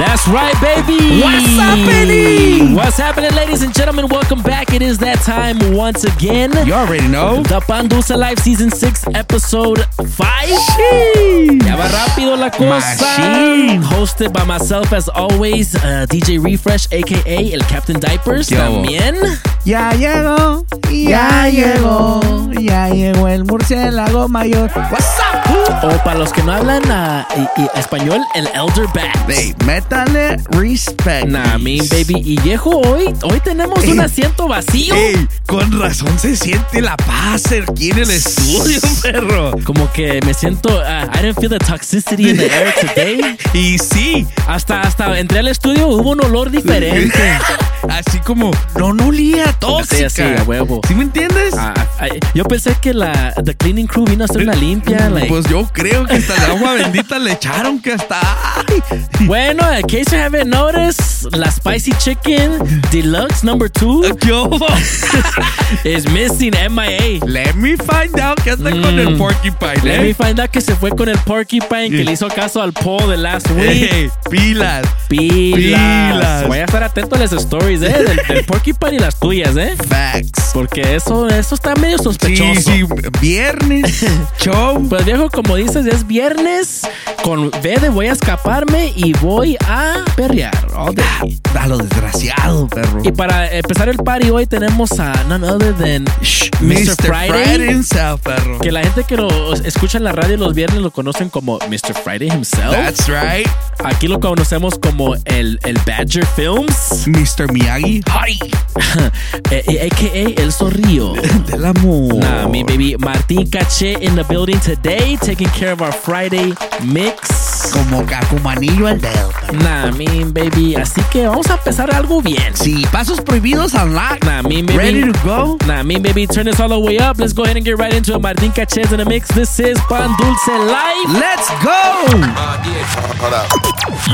That's right, baby. What's happening? What's happening, ladies and gentlemen? Welcome back. It is that time once again. You already know. The Pandusa Live Season 6, Episode 5. Ya va rápido la cosa. Machine. Hosted by myself, as always, uh, DJ Refresh, aka El Captain Diapers. Yo. También. Ya llegó, ya llegó, ya llegó el murciélago mayor. What's up? O para los que no hablan uh, y- y español, el Elder Bat. Hey, métale respect. Nah, mean baby. Y viejo, hoy, hoy tenemos un asiento vacío. Ey, con razón se siente la paz aquí en el estudio, perro. Como que me siento. uh, I didn't feel the toxicity in the air today. Y sí, Hasta, hasta entré al estudio, hubo un olor diferente. así como no, no olía tóxica. Sí, sí, a huevo. ¿Sí me entiendes? Ah, ah, yo pensé que la the cleaning crew vino a hacer una limpia. like- Pues yo creo que hasta el agua bendita le echaron que hasta. bueno, in case you haven't noticed, la spicy chicken deluxe number two is missing MIA. Let me find out qué está con el Mm. porcupine, Let me eh. find out que se fue con el porcupine que le hizo caso al poll de last week. Ey, pilas. Pilas. Pilas. Voy a estar atento a las stories, eh, del, del porcupine y las tuyas, eh. Facts. Porque eso, eso está medio Sí, sospechoso. sí, viernes, show. Pues viejo, como dices, es viernes. Con de voy a escaparme y voy a perrear day. A lo desgraciado, perro. Y para empezar el party hoy tenemos a none other than Shh, Mr. Friday. Friday himself, perro. Que la gente que lo escucha en la radio los viernes lo conocen como Mr. Friday himself. That's right. Aquí lo conocemos como el, el Badger Films, Mr. Miyagi. Hi. eh, eh, a.k.a. El Zorrillo. Del amor. Nah, mi baby Martín Caché in the building today, taking care of our Friday mix. Como cacumanillo al dedo. mi baby. Así que vamos a empezar algo bien. Sí, pasos prohibidos unlocked. Nah, me baby. Ready to go? Nah, me baby. Turn this all the way up. Let's go ahead and get right into it. Martín Caché in the mix. This is Pan Dulce Live. Let's go.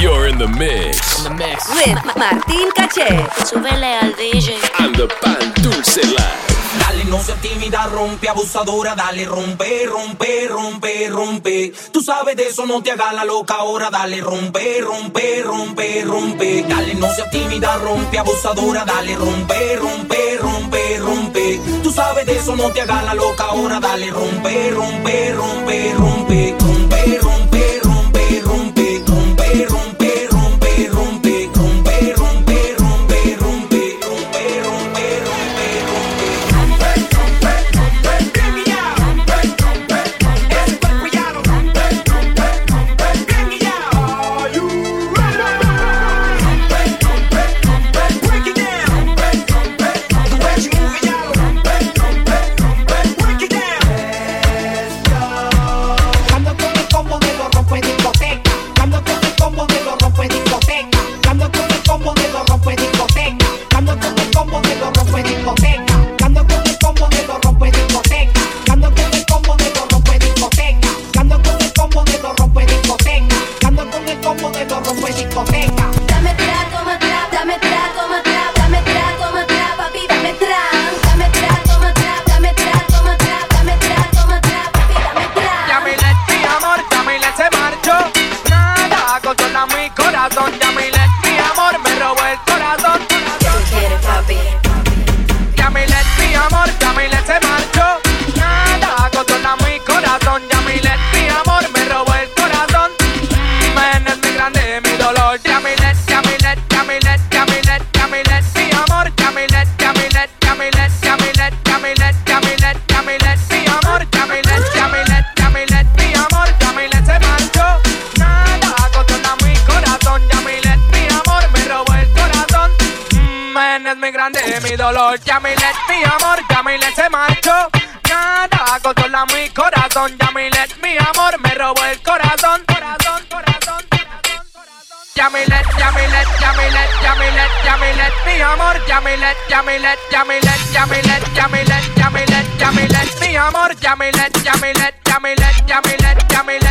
You're in the mix. With Martín Caché. Súbele al DJ. On the Pan Dulce Live. Dale, no seas tímida, rompe, abusadora, dale, rompe, rompe, rompe, rompe. Tú sabes de eso, no te hagas la loca ahora, dale, rompe, rompe, rompe, rompe. Dale, no seas tímida, rompe, abusadora, dale, rompe, rompe, rompe, rompe. Tú sabes de eso, no te hagas la loca ahora, dale, rompe, rompe, rompe, rompe, rompe, rompe, rompe, rompe, rompe, rompe, jam it, jam it, jam it, jam it, jam it, jam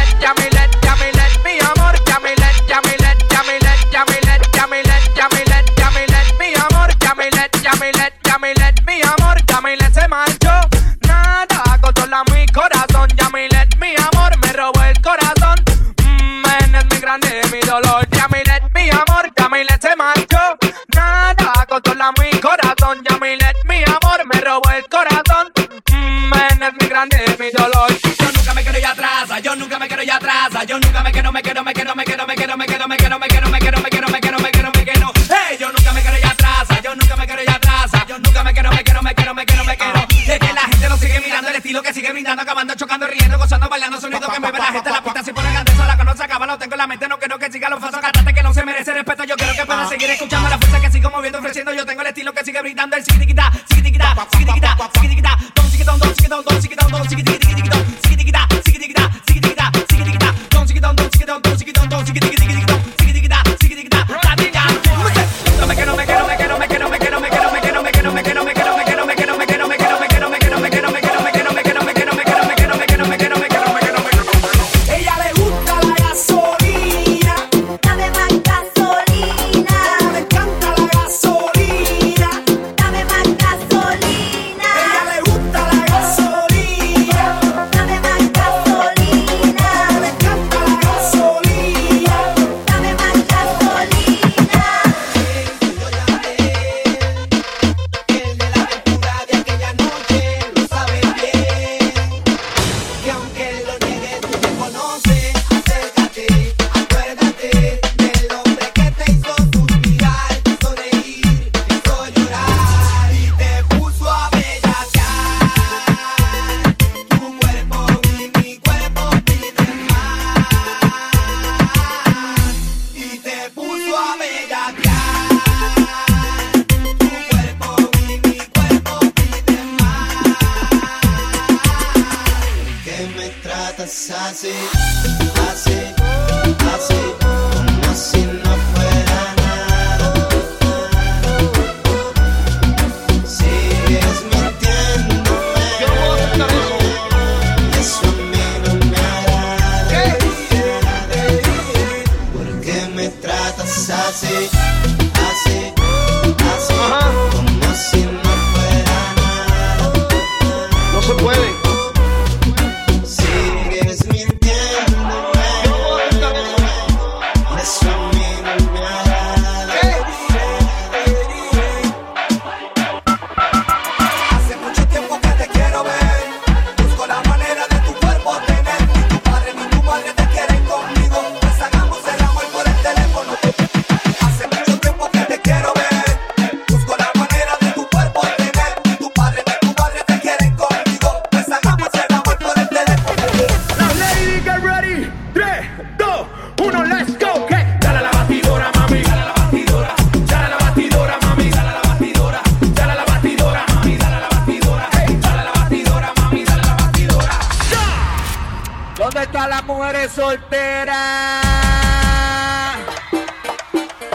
de las mujeres solteras.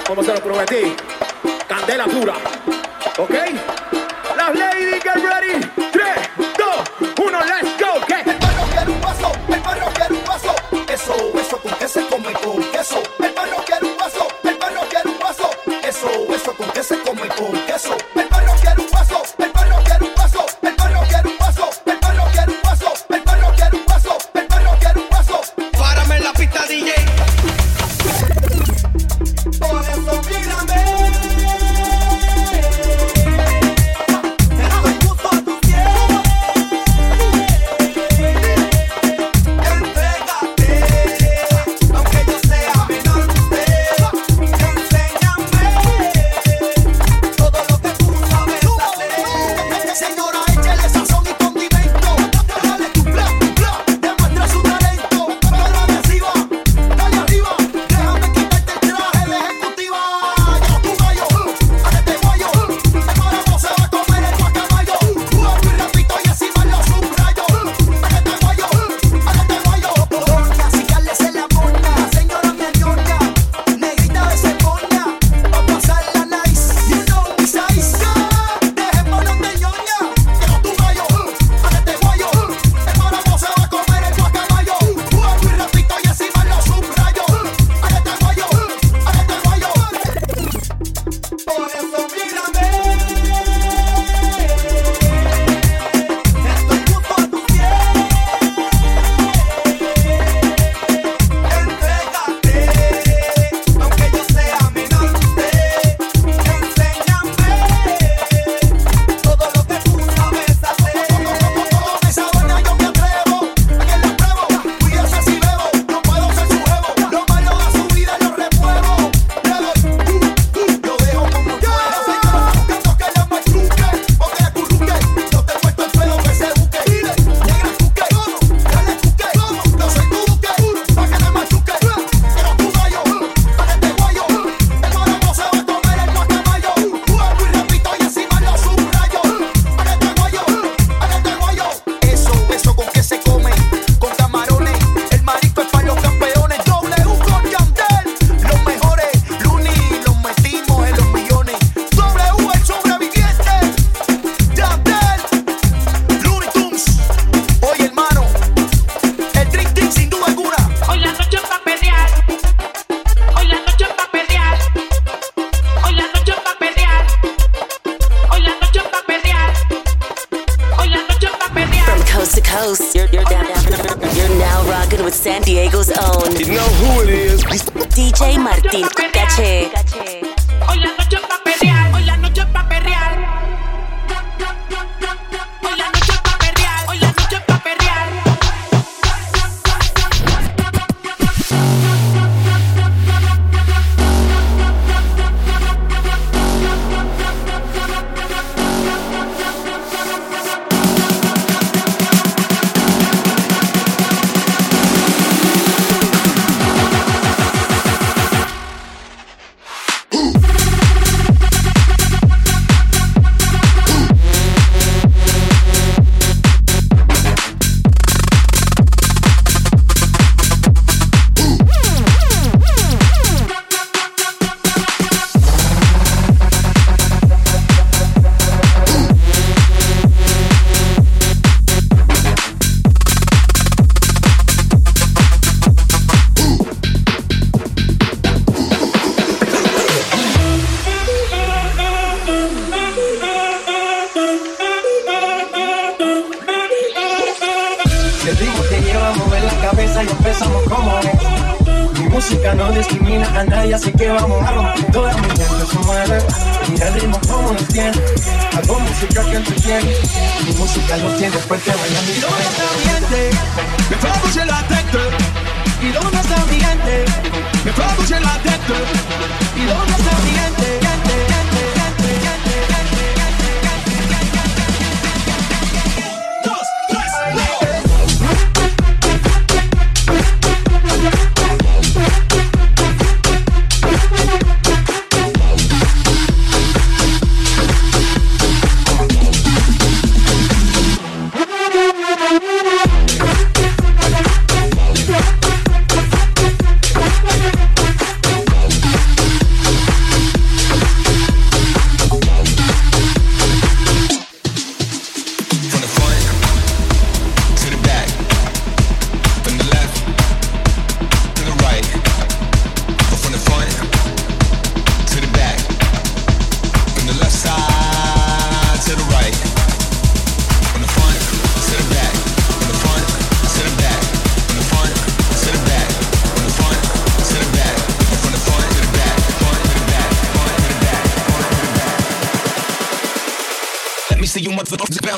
Como se lo prometí, candela pura. ¿Ok? Las ladies, get ready.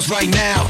Right now.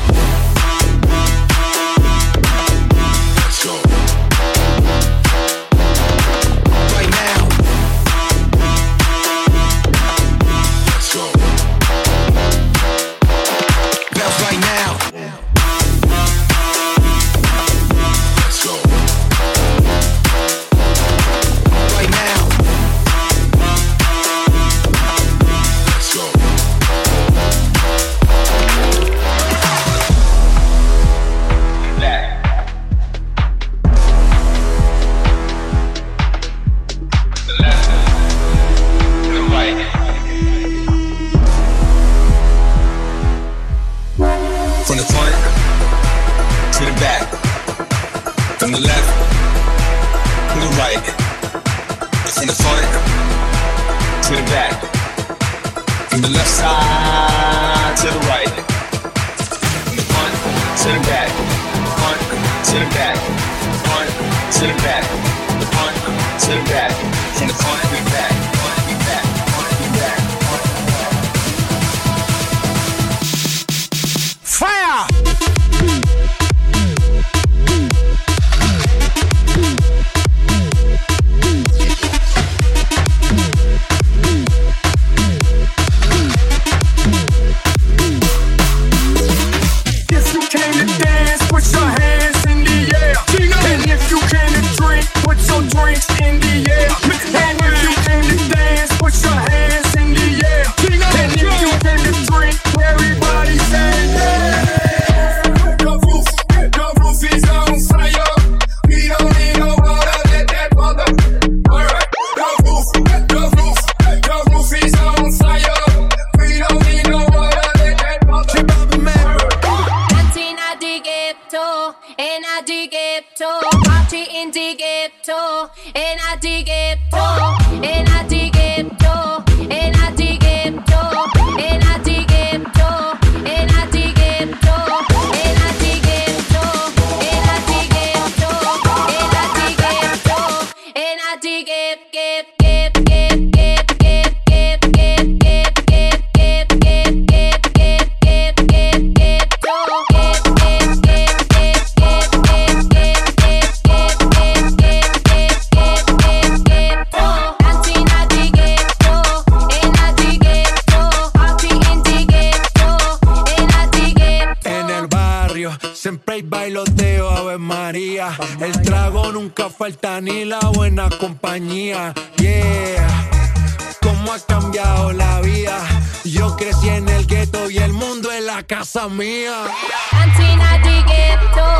Auntie in the ghetto,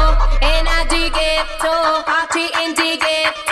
in party in.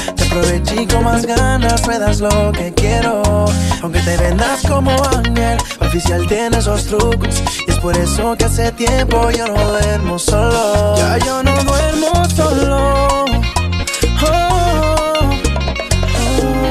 aproveché con más ganas, me das lo que quiero. Aunque te vendas como ángel, oficial tiene esos trucos. Y es por eso que hace tiempo yo no duermo solo. Ya yo no duermo solo. Oh, oh, oh.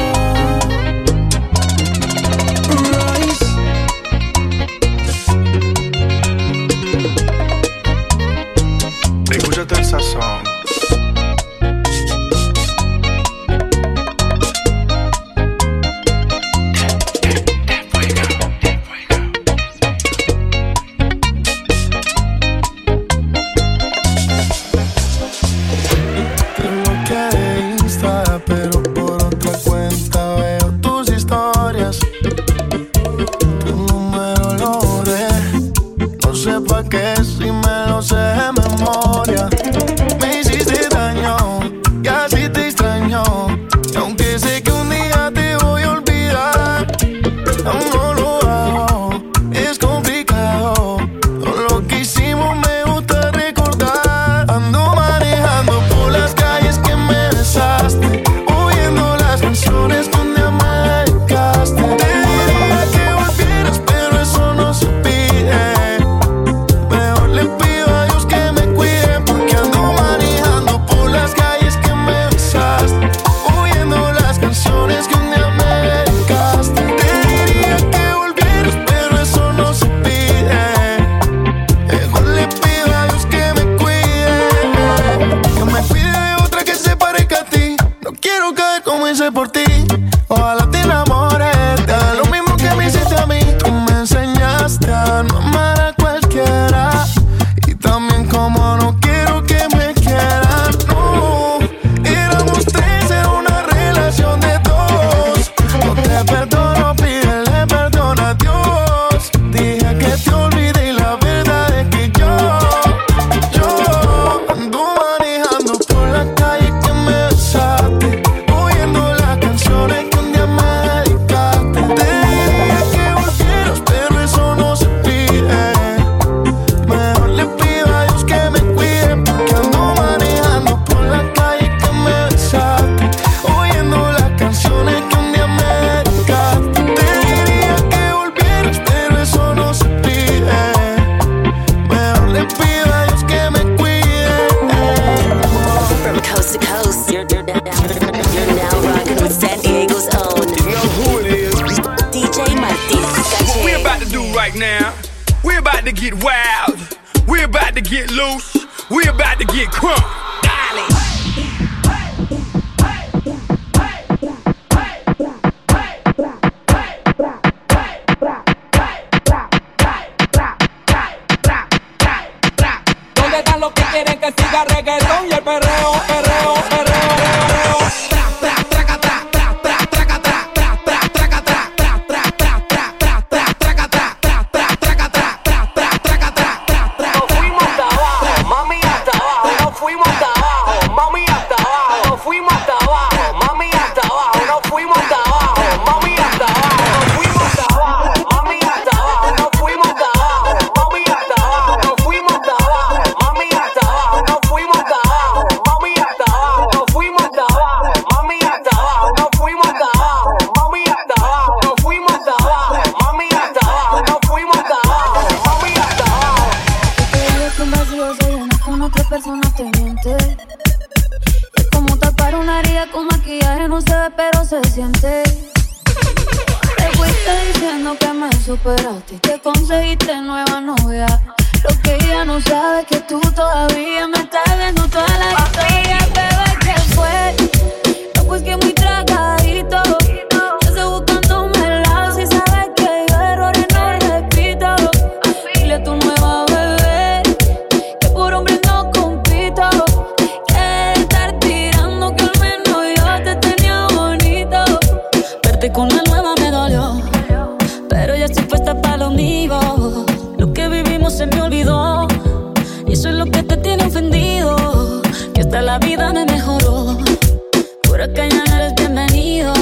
Por acá ya no eres bienvenido.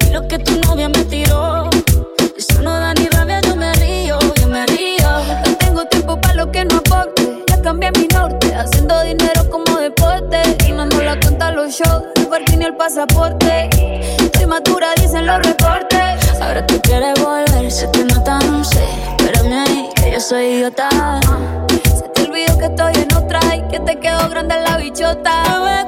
Y lo que tu novia me tiró, eso no da ni rabia, yo me río, yo me río. No tengo tiempo para lo que no aporte. Ya cambié mi norte, haciendo dinero como deporte. Y no la cuenta los shows, el parking y el pasaporte. Estoy madura, dicen los reportes. Ahora tú quieres volver, se te nota, no sé. Espérame ahí, que yo soy idiota. Se te olvidó que estoy en otra y que te quedó grande la bichota.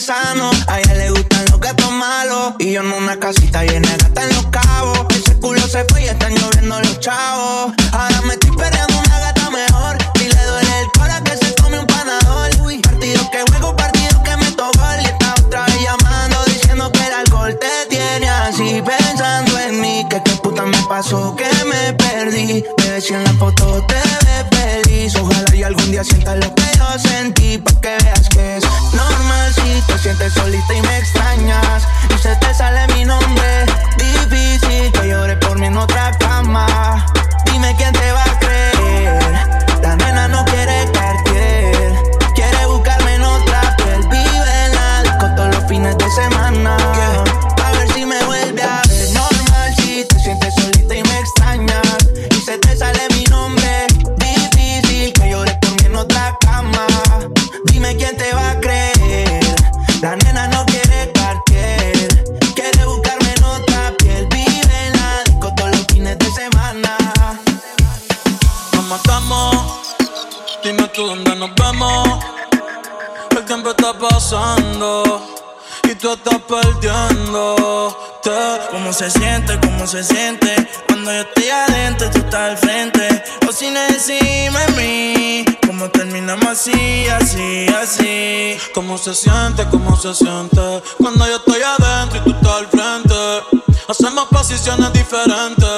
sano. A ella le gustan los gatos malos. Y yo en una casita llena de gata en los cabos. Ese culo se fue y están lloviendo los chavos. Ahora me estoy perreando una gata mejor. Y le duele el cora que se come un panador. Uy, partido que juego, partido que me tocó. Y está otra vez llamando diciendo que el alcohol te tiene así. Pensando en mí, que qué puta me pasó, que me perdí. Bebé, si en la foto se siente? ¿Cómo se siente? Cuando yo estoy adentro y tú estás al frente. Hacemos posiciones diferentes.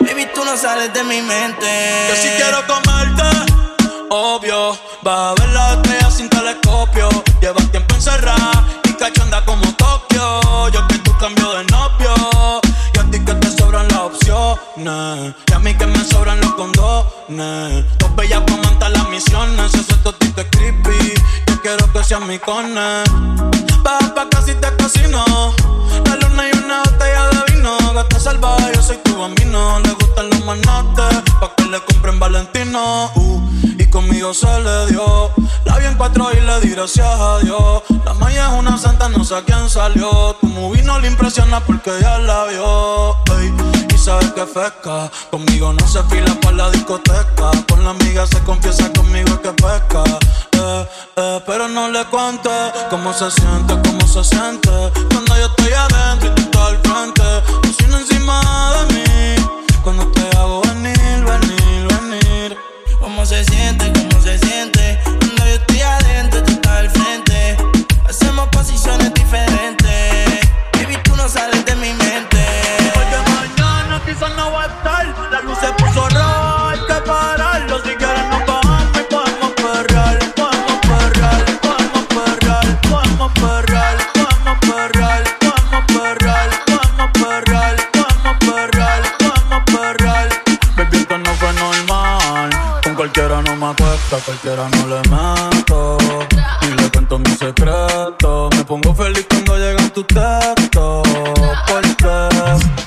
Baby, tú no sales de mi mente. Que si quiero comerte, obvio. Vas a ver las estrellas sin telescopio. Llevas tiempo encerrada y cachonda como Tokio. Yo que tú cambio de novio. Y a ti que te sobran las opciones. Y a mí que me sobran los condones. Dos bellas para montar las misiones. Ese totito es creepy. Quiero que seas mi cone. Baja pa' casi te casino. La luna y una botella de vino. Gata salvaje, yo soy tu bambino. Le gustan los manotes. Pa' que le compren Valentino. Uh, conmigo se le dio. La vi en cuatro y le di gracias a Dios. La maya es una santa, no sé a quién salió. Tu movie no le impresiona porque ya la vio. Y sabes que pesca. Conmigo no se fila para la discoteca. Con la amiga se confiesa conmigo que pesca. Eh, eh, pero no no le cuente cómo se siente, cómo se siente. Cuando yo estoy adentro y tú estás al frente, cocina encima de mí. Cuando te hago acuesta, cualquiera no le meto. Ni le cuento mi secreto. Me pongo feliz cuando llegan tus textos. Porque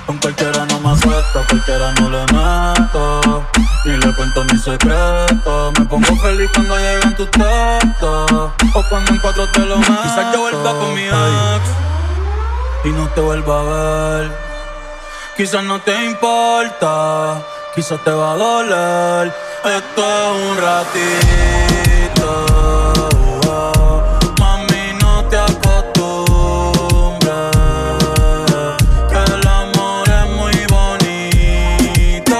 con cualquiera no me acuesta, cualquiera no le meto. Ni le cuento mi secreto. Me pongo feliz cuando llegan tus textos. O cuando en cuatro te lo meto. Quizás yo vuelva con mi ex. Y no te vuelva a ver. Quizás no te importa, quizás te va a doler. Esto es un ratito. Mami, no te acostumbres. Que el amor es muy bonito.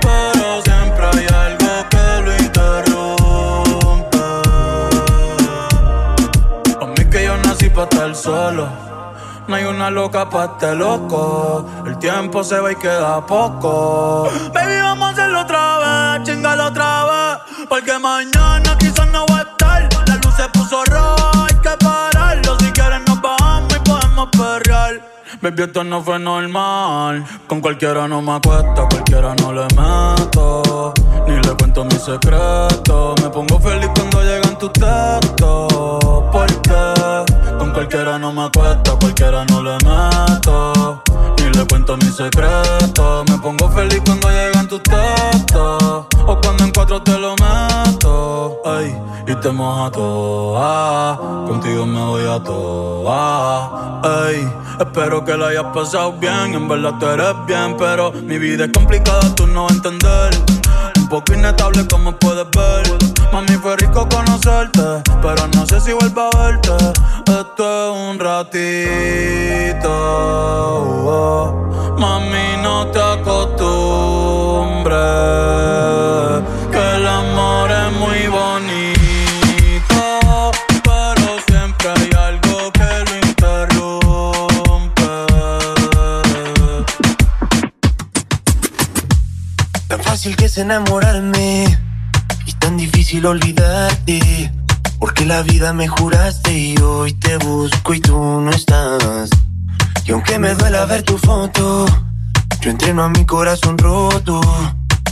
Pero siempre hay algo que lo interrumpe. A mí que yo nací para estar solo. No hay una loca pa' este loco. El tiempo se va y queda poco. Baby, vamos chingalo otra vez. Porque mañana quizás no va a estar. La luz se puso roja, hay que pararlo. Si quieres nos bajamos y podemos perrear. Baby, esto no fue normal. Con cualquiera no me acuesta, cualquiera no le meto. Ni le cuento mi secreto. Me pongo feliz cuando llegan tus textos. Porque cualquiera no me acuesta, cualquiera no le meto. Ni le cuento mi secreto. Me pongo feliz cuando llegan tus textos. O cuando en cuatro te lo meto. Ay, y te moja toda. Contigo me voy a toa. Ay, espero que lo hayas pasado bien. En verdad tú eres bien, pero mi vida es complicada, tú no vas a entender. Poco inestable como puedes ver. Mami, fue rico conocerte, pero no sé si vuelvo a verte. Esto es un ratito. oh. Mami, no te acostumbres. Fácil que es enamorarme y tan difícil olvidarte. Porque la vida me juraste y hoy te busco y tú no estás. Y aunque me duela ver tu foto, yo entreno a mi corazón roto.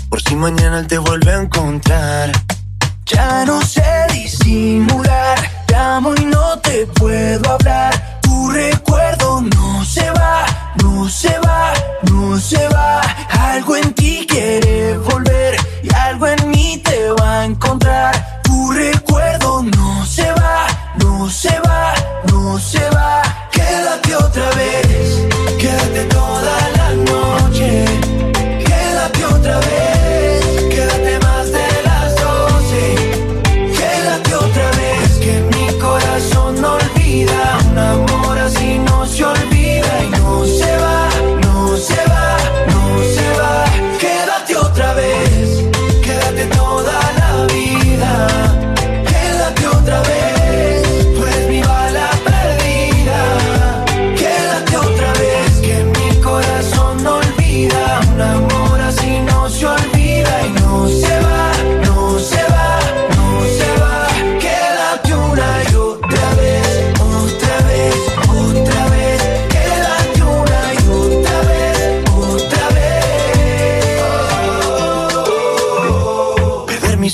Por si mañana él te vuelve a encontrar. Ya no sé disimular, te amo y no te puedo hablar. Tu recuerdo no se va, no se va, no se va. Algo en ti quiere volver y algo en mí te va a encontrar. Tu recuerdo no se va, no se va, no se va. Quédate otra vez, quédate toda la noche.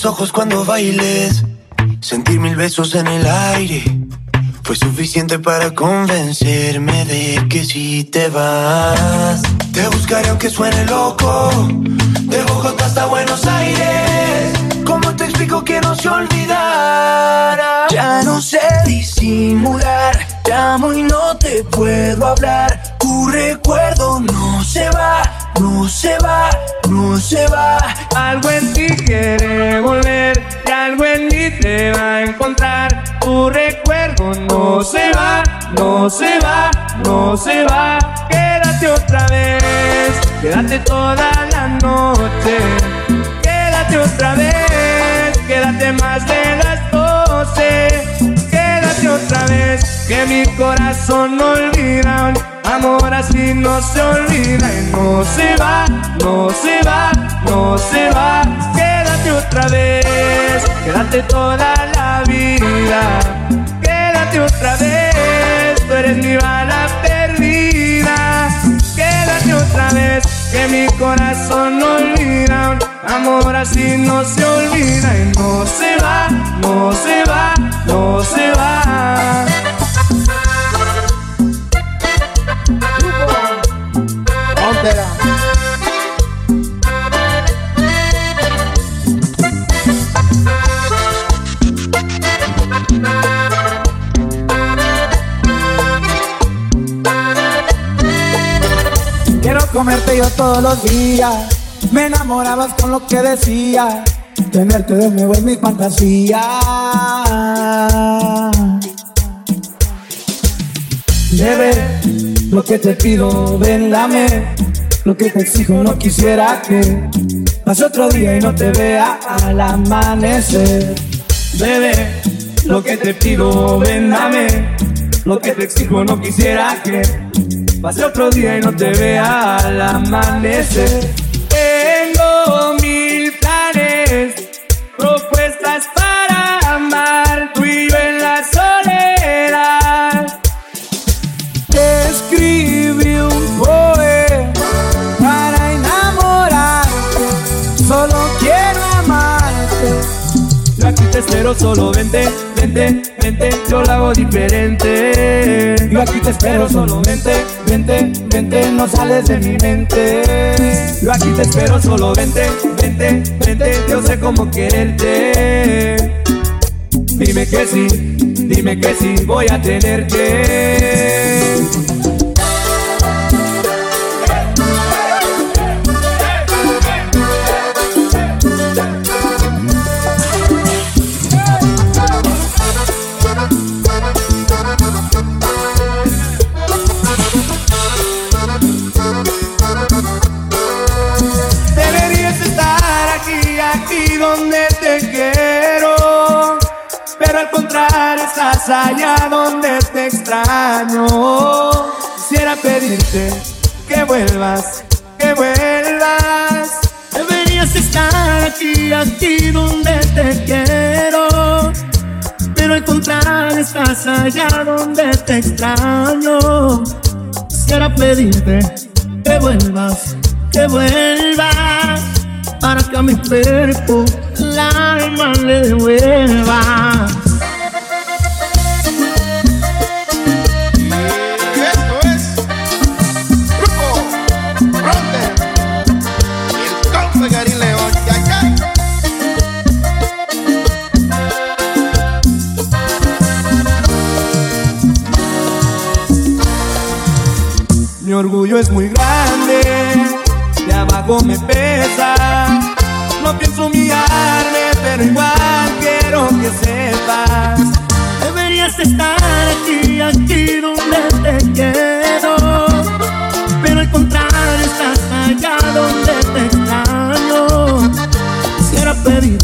Ojos cuando bailes, sentir mil besos en el aire. Fue suficiente para convencerme de que si te vas, te buscaré aunque suene loco. De Bogotá hasta Buenos Aires. ¿Cómo te explico que no se olvidara? Ya no sé disimular. Te amo y no te puedo hablar. Tu recuerdo no se va, no se va, no se va. Algo en ti quiere volver y algo en mí te va a encontrar. Tu recuerdo no se va, no se va, no se va. Quédate otra vez, quédate toda la noche. Quédate otra vez, quédate más de las doce. Quédate otra vez, que mi corazón no olvida. Amor así no se olvida y no se va, no se va, no se va. Quédate otra vez, quédate toda la vida. Quédate otra vez, tú eres mi bala perdida. Quédate otra vez, que mi corazón no olvida. Amor así no se olvida y no se va, no se va, no se va. Quiero comerte yo todos los días. Me enamorabas con lo que decía. Tenerte de nuevo es mi fantasía. Bebé, lo que te pido, ven, dame. Lo que te exijo, no quisiera que pase otro día y no te vea al amanecer. Bebé, lo que te pido, ven, dame. Lo que te exijo, no quisiera que pase otro día y no te vea al amanecer. Espero, solo vente, vente, vente, yo lo hago diferente. Yo aquí te espero, solo vente, vente, vente, no sales de mi mente. Yo aquí te espero, solo vente, vente, vente, yo sé cómo quererte. Dime que sí, dime que sí, voy a tenerte. Estás allá donde te extraño. Quisiera pedirte que vuelvas, que vuelvas. Deberías estar aquí, aquí donde te quiero. Pero al contrario, estás allá donde te extraño. Quisiera pedirte que vuelvas, que vuelvas. Para que a mi cuerpo el alma le devuelva. Orgullo es muy grande, de abajo me pesa. No pienso humillarme, pero igual quiero que sepas. Deberías estar aquí, aquí donde te quiero. Pero al contrario, estás allá donde te extraño. Quisiera pedirte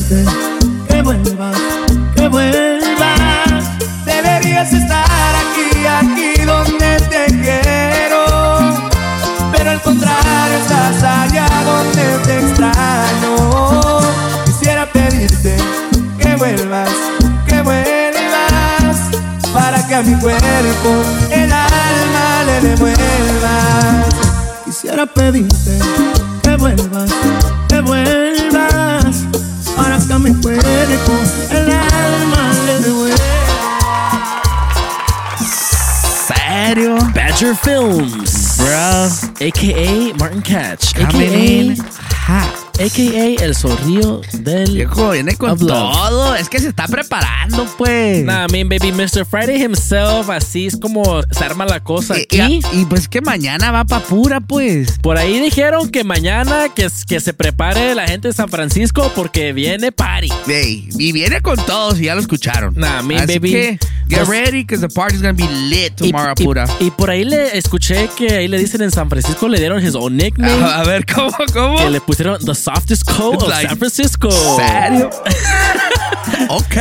a mi cuerpo el alma le devuelvas. Quisiera pedirte que vuelvas, que vuelvas. Para que a mi cuerpo el alma le devuelvas. Serio? Badger Films, Bruh. aka Martin Catch, Coming aka in hot. a.k.a. el zorrillo del Viejo, viene con todo. Es que se está preparando, pues. Nah, I mean, baby, Mr. Friday himself, así es como se arma la cosa Y, aquí. y- y pues que mañana va pa' pura, pues. Por ahí dijeron que mañana que, que se prepare la gente de San Francisco porque viene party. Ey, y viene con todos y ya lo escucharon. Nah, me, Así baby. que get Los- ready because the party's gonna be lit Y, tomorrow, y- pura. y por ahí le escuché que ahí le dicen en San Francisco, le dieron his own nickname. A, a ver, ¿cómo, cómo? Que le pusieron The Softest Coat of Like, San Francisco. ¿Serio? ok.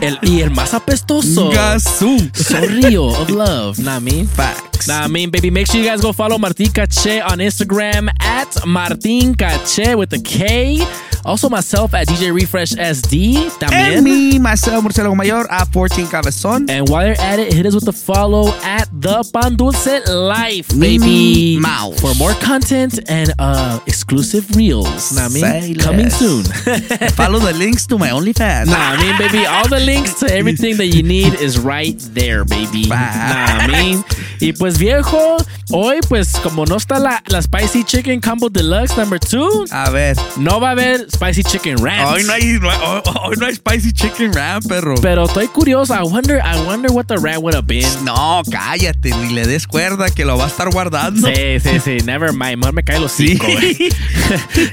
El, y el más apestoso. Gasú. Zorrillo of Love. Nah, me. Facts. Nah, I mean, baby, make sure you guys go follow Martin Cache on Instagram at Martin Cache with a K. Also myself at DJ Refresh SD. También. And me, myself, Murciélago Mayor, a 14 Cabezón. And while you're at it, hit us with a follow at the Pan Dulce Life, baby. Minnie Mouse. For more content and uh exclusive reels. Nah, I mean, coming soon. Follow the links to my OnlyFans. Nah, I mean, baby, all the links to everything that you need is right there, baby. Nah, I mean. Y pues viejo, hoy pues como no está la, la Spicy Chicken Combo Deluxe number 2, A ver. no va a haber Spicy Chicken Ranch. Hoy no hay, hoy, hoy no hay spicy chicken ram, perro. Pero estoy curioso. I wonder, I wonder what the rat would have been. No, cállate, ni le des cuerda que lo va a estar guardando. Sí, sí, sí. Never mind. Mejor me cae los Sí. cinco, güey.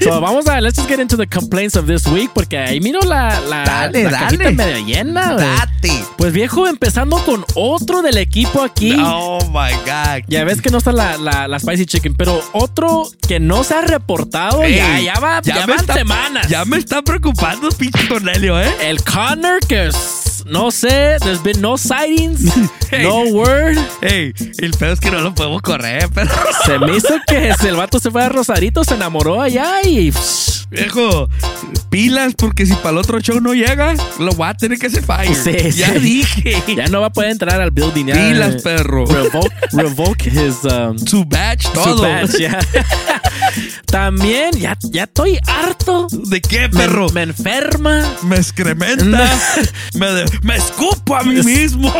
so, vamos a, let's just get into the complaints of this week, porque ahí miro la, la, Dale, la dale. cajita medio llena, güey. Date. Pues viejo, empezando con otro del equipo aquí. Oh my God. Ya ves que no está la, la, la Spicy Chicken, pero otro que no se ha reportado, Ey, ya, ya, va, ya, me van está- semanas. Ya me está preocupando, pinche Cornelio, ¿eh? El Connor, que s- no sé, there's been no sightings, no word. Ey, el pedo es que no lo podemos correr, pero. Se me hizo que el vato se fue a Rosarito, se enamoró allá y. Viejo, pilas, porque si para el otro show no llega, lo voy a tener que hacer fire. Sí, ya sí. dije. Ya no va a poder entrar al building. Ya, Pilas, perro. Revoke, revoke his. Um, Su badge, su todo. badge. También, ya, ya estoy harto. ¿De qué, perro? Me, enferma. Me excrementa. me, de- me escupo a mí mismo.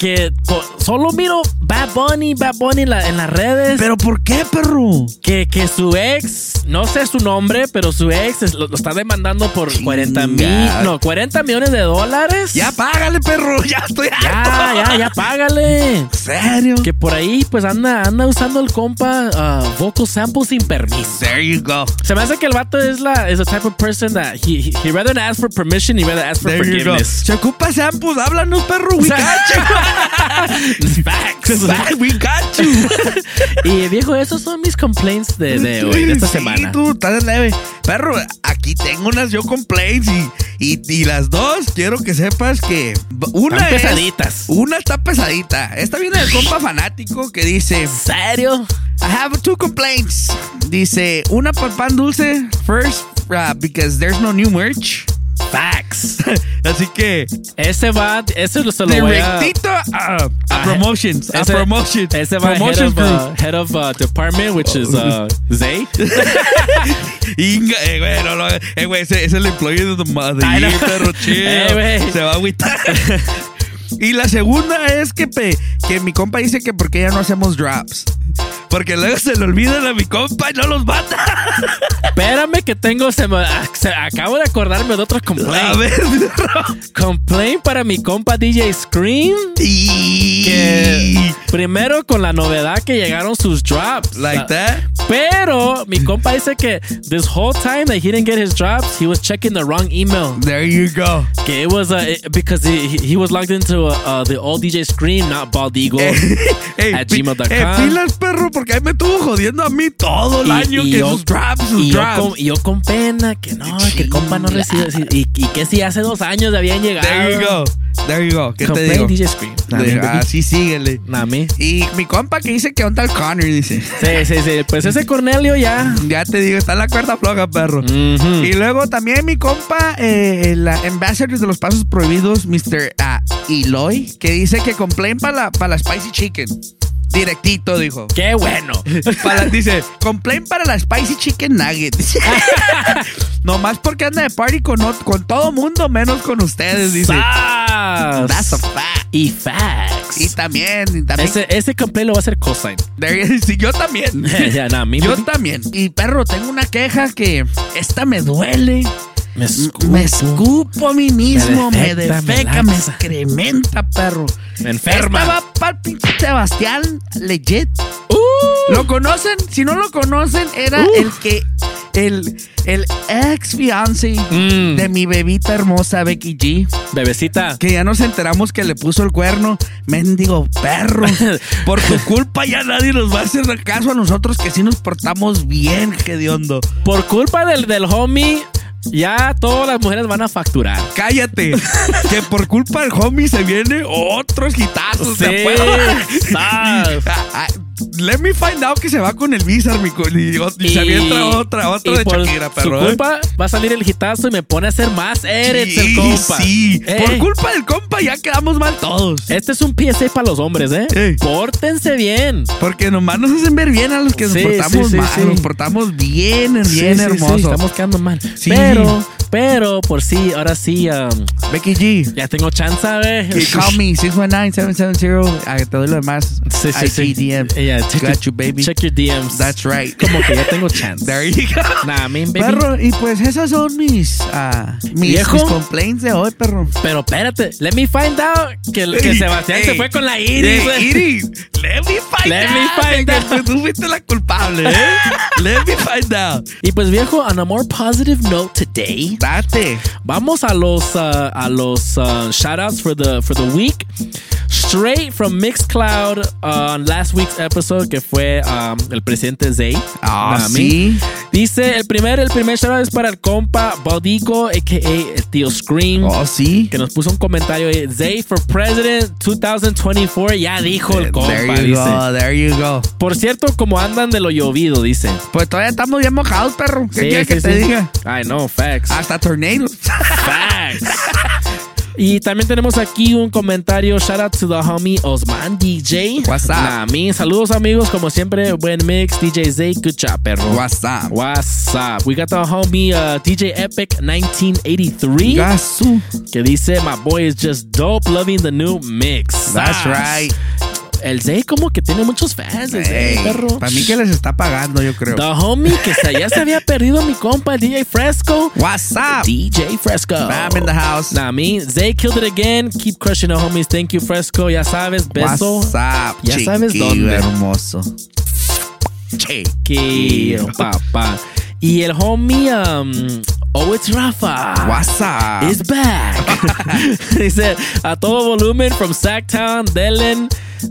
Que, solo miro Bad Bunny, Bad Bunny en, la- en las redes. ¿Pero por qué, perro? que, que su ex, no sé su nombre, pero su ex es- lo, lo está demandando por 40 mil, no, 40 millones de dólares. Ya págale, perro. Ya estoy Ya, harto. ya, ya, págale. ¿Serio? Que por ahí, pues anda, anda usando el compa uh, vocal samples sin permiso. There you go. Se me hace que el vato es la, is the type of person that he, he, he rather ask for permission, he rather ask for There you go. Ocupa samples, háblanos, perro. We got you. Facts. We got you. y viejo, esos son mis complaints de, de hoy, de esta Sí, semana. tú estás leve. Perro, aquí tengo unas yo complaints y, y, y las dos quiero que sepas que una Están es- pesaditas. Una está pesadita. Esta viene del compa fanático que dice... ¿Serio? I have two complaints. Dice, una para pan dulce. First, uh, because there's no new merch. Facts. Así que Ese va, ese lo se lo voy a... directito a, a promotions. A Ese- promotions. Ese va head promotions of, uh, head of uh, department, which is uh, Zay. Inga, eh, güey, no, no, eh, güey, ese es el employee of the know. perro chido. Eh. Se va a agüitar. y la segunda es que, pe- que mi compa dice que porque ya no hacemos drops. Porque luego se le olvidan a mi compa y no los mata. Espérame que tengo, se me- ah, acabo de acordarme de otro A complaint. ver, Complaint para mi compa DJ Scream. y... Que primero con la novedad que llegaron sus drops. Like that? Pero mi compa dice que this whole time that he didn't get his drops, he was checking the wrong email. There you go. Que it was uh, it- because he, he- was logged into uh, uh, the old DJ Scream, not Bald Eagle. Ey, At gmail.com. eh, pilas, perro, porque ahí me estuvo jodiendo a mí todo el año que yo- sus drops, sus y yo drops. con, y yo con pena que no, que el compa no recibe. Y, y que si hace dos años habían llegado. There you go. There you go. ¿Qué te digo? DJ Scream. Nah. Así síguele. Nah, Y mi compa que dice que onda el Connor, dice. Sí, sí, sí. Pues ese Cornelio ya. Ya te digo, está en la cuerda floja, perro. Y luego también mi compa, eh, la ambassador de los pasos prohibidos, Mr. ah, Eloy, que dice que complain para la, pa' la spicy chicken. Directito, dijo. Qué bueno. Pa' la- dice, complain para la spicy chicken nugget. Nomás porque anda de party con, con todo mundo, menos con ustedes, dice. That's a fact. Y facts. Y también, y también. Ese, ese cumple lo va a hacer cosign. There- sí, yo también. Ya, nah, mi yo también. Y perro, tengo una queja que esta me duele. Me escupo. Me escupo a mí mismo, me defecta, me defeca, me excrementa, perro. Me enferma. Estaba para el pinche Sebastián legit. Uh. ¿Lo conocen? Si no lo conocen, era el que. El, el ex fiance Mm. de mi bebita hermosa Becky G. Bebecita. Que ya nos enteramos que le puso el cuerno. Mendigo perro. Por tu culpa ya nadie nos va a hacer caso a nosotros que sí nos portamos bien, hondo. Por culpa del, del homie, ya todas las mujeres van a facturar. Cállate. que por culpa del homie se viene otros hitazos. Sí, ¿de Let me find out que se va con el Bizar mi y, y se avienta otra, otra de por Shakira, Su perro. ¿eh? culpa va a salir el hitazo y me pone a hacer más el Sí, compa. sí. Eh, Por culpa del compa ya quedamos mal todos. Este es un PSA para los hombres, ¿eh? Ey. Pórtense bien. Porque nomás nos hacen ver bien a los que nos portamos sí, mal. Nos portamos bien, bien Sí, sí, sí, hermoso. estamos quedando mal. Sí. Pero, pero, por sí, ahora sí, um, Becky G. ya tengo chance, ¿eh? Call me 619-770. Ah, Te doy lo demás. Sí, sí, sí. IGDM. Yeah, check Got your- you, baby. Check your DMs. That's right. Como que ya tengo chance. There you go. Nah, I mean, baby. Perro, y pues esas son mis, ah, mis, ¿Viejo? mis complaints de hoy, perro. Pero espérate, let me find out que, que Sebastián ey, se fue con la Iris. eh. Iris, let me find Let out. me find que out. Tú fuiste la culpable, ¿eh? let me find out. Y pues viejo, on a more positive note today, Date. vamos a los uh, a los uh, shoutouts for the for the week. Straight from Mixcloud uh, on last week's episode que fue um, el presidente Zay. Ah, Nami. sí. Dice el primer el primer shoutout es para el compa Baudico aka el tío Scream. Oh, sí. Que nos puso un comentario Zay for President 2024 ya dijo el compa There you dice. go, there you go. Por cierto, como andan de lo llovido, dice. Pues todavía estamos bien mojados, perro. ¿Qué Sí, quieres sí, que te diga? I know, facts. Hasta tornados. Facts. Y también tenemos aquí un comentario. Shout out to the homie Osman DJ. What's up? Mi saludos amigos, como siempre, buen mix. DJ Zay, good job, perro. What's up? What's up? We got the homie uh, DJ Epic 1983. Gasu. Que dice, my boy is just dope, loving the new mix. That's right. El Zay como que tiene muchos fans, el Zay, perro. Para mí que les está pagando, yo creo. The homie que se, ya se había perdido mi compa, el DJ Fresco. What's up? DJ Fresco. I'm in the house. Nah, me, Zay killed it again. Keep crushing the homies. Thank you, Fresco. Ya sabes, beso. What's up, Ya sabes dónde. hermoso. Chiquillo, papá. Y el homie, um, oh, it's Rafa. What's up? Is back. Dice, a todo volumen from Sacktown, Delen.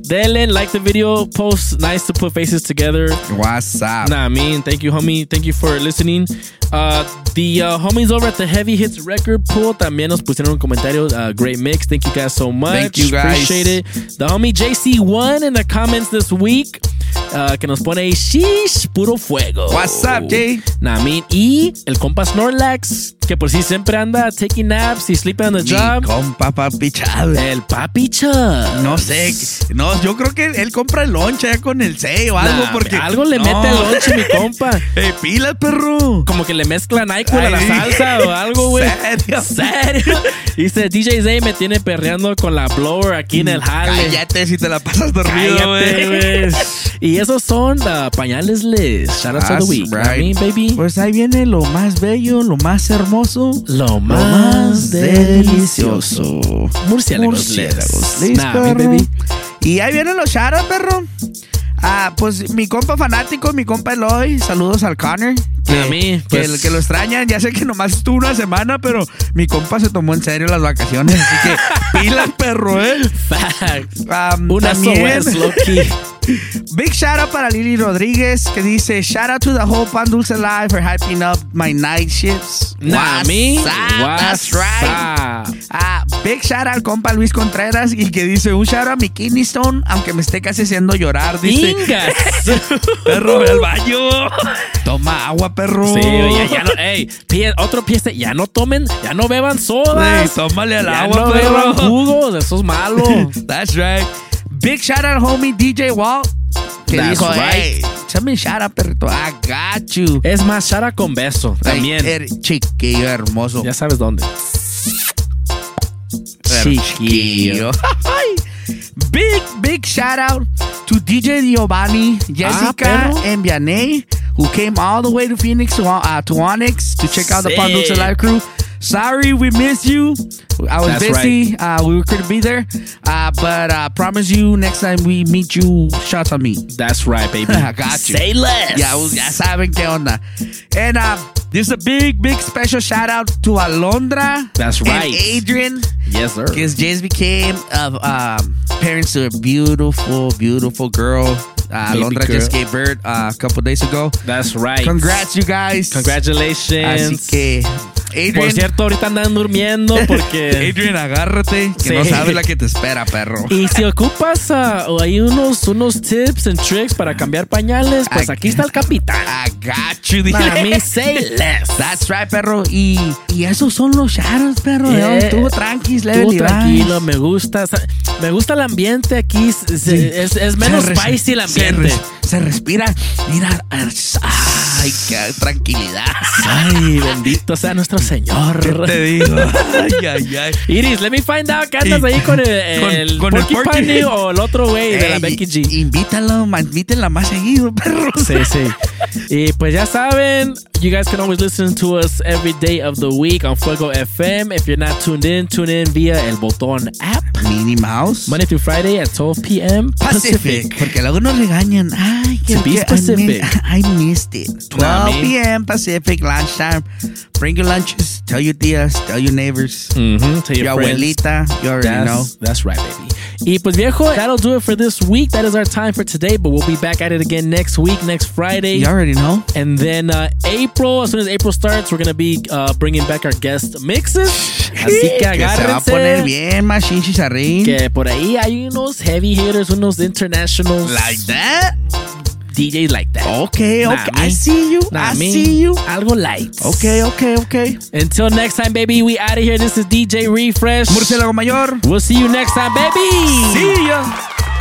Delen, like the video, post. Nice to put faces together. What's up? Nah, I mean, thank you, homie. Thank you for listening. Uh, the uh, homies over at the Heavy Hits Record Pool también nos pusieron un comentario. Uh, great mix. Thank you guys so much. Thank you, guys. Appreciate it. The homie JC1 in the comments this week. Uh, que nos pone sheesh, puro fuego. What's up, Jay? Nah, I mean, y el compa Snorlax, que por si siempre anda taking naps y sleeping on the job. compa papi Chávez. El papi Chubbs. No sé. No, yo creo que él compra el lonche ya con el C o algo Nah, porque. algo le No. mete al lonche, mi compa. ¡Ey, pila, perro! Como que le mezclan NyQuil a la salsa o algo, güey. ¿Serio? ¿Serio? Dice, DJ Zay me tiene perreando con la blower aquí en el jale. Cállate si te la pasas dormido, güey. Y esos son uh, pañales Liz. Shout out to the week. right. I mean, baby. Pues ahí viene lo más bello, lo más hermoso, Lo lo más delicioso. Murciélagos Murciélagos Nah, mi baby. Y ahí vienen los shoutouts, perro. Ah, pues mi compa fanático, mi compa Eloy, saludos al Connor. Que, A mí, que, pues- que lo extrañan, ya sé que nomás estuvo una semana, pero mi compa se tomó en serio las vacaciones, así que pilas, perro, eh. Facts. Um, Una también-. Big shout out para Lili Rodríguez que dice shout out to the whole Pan Dulce Live for hyping up my night shifts. Nah, me. That's right. up? Ah, big shout out al compa Luis Contreras y que dice un shout out a mi Kidney Stone, aunque me esté casi haciendo llorar. Dice, perro, ve al baño. Toma agua, perro. Sí, oye, ya no, ey, pie- otro pie, ya no tomen, ya no beban sodas. Ey, tómale al ya agua, no perro. beban jugos, eso es malo. That's right. Big shout out homie DJ Walt. Que That's dijo, right. hey, shout out, perrito. I got you. Es más, Shara con beso, también. Ey, eres chiquillo hermoso. ya sabes dónde. Er, chiquillo. Ay. Big, big shout out to DJ Giovanni, ah, Jessica, perro. and Vianney, who came all the way to Phoenix to, uh, to Onyx to check out the. Panduxa Live crew. Sorry, we missed you. I was That's busy. Uh, we couldn't be there. Uh, but I promise you, next time we meet you, shots on me. That's right, baby. I got you. Say less. Ya, ya saben qué onda. And uh, this is a big, big special shout out to Alondra. That's and right. Adrian. Yes, sir. Because just became of um, parents to a beautiful, beautiful girl. Uh, Baby Alondra girl. just gave birth uh, a couple days ago. That's right. Congrats, you guys. Congratulations. Así que, Adrian. Por cierto, ahorita andan durmiendo porque. Adrian, agárrate, que Sí. no sabes la que te espera, perro. Y si ocupas o hay unos, unos tips and tricks para cambiar pañales, pues aquí está el capitán. I got you. Para mí, say less. That's right, perro. Y, y esos son los shadows, perro. Yeah. Estuvo tranquis, Estuvo tranquilo, me gusta. o sea, Me gusta el ambiente aquí. se- se- Es, es menos spicy el ambiente. Se, respira. Mira, ay, qué tranquilidad. Ay, bendito sea nuestro Señor. ¿Qué te digo? Ay, ay, ay. Iris, let me find out que andas ahí con el, Con- el con el Porcupine Porky. o el otro güey de la Becky G. Invítalo, invítenla más seguido, perro. Sí, sí. Y pues ya saben, you guys can always listen to us every day of the week on Fuego FM. If you're not tuned in, tune in via El Botón app. Minnie Mouse. Monday through Friday at 12 p.m. Pacific. Porque luego nos regañan. Ay, que To be que- I specific. I, missed it. 12 Nah, me. p.m. Pacific lunchtime. Bring your lunches. Tell your tías. Tell your neighbors. Mm-hmm, to your Your abuelita. You already That's, know. that's right, baby. Y pues viejo, that'll do it for this week. That is our time for today, but we'll be back at it again next week, next Friday. You already know. And then uh, April, as soon as April starts, we're gonna be uh, bringing back our guest mixes. Así que Que se va a poner bien machín chicharrín. Que por ahí hay unos heavy hitters, unos internationals. Like that? DJs like that. Okay, Nah, okay. I see you. Nah, I me. see you. Algo light. Okay, okay, okay. Until next time, baby, we out of here. This is DJ Refresh. Murciélago Mayor. We'll see you next time, baby. See ya.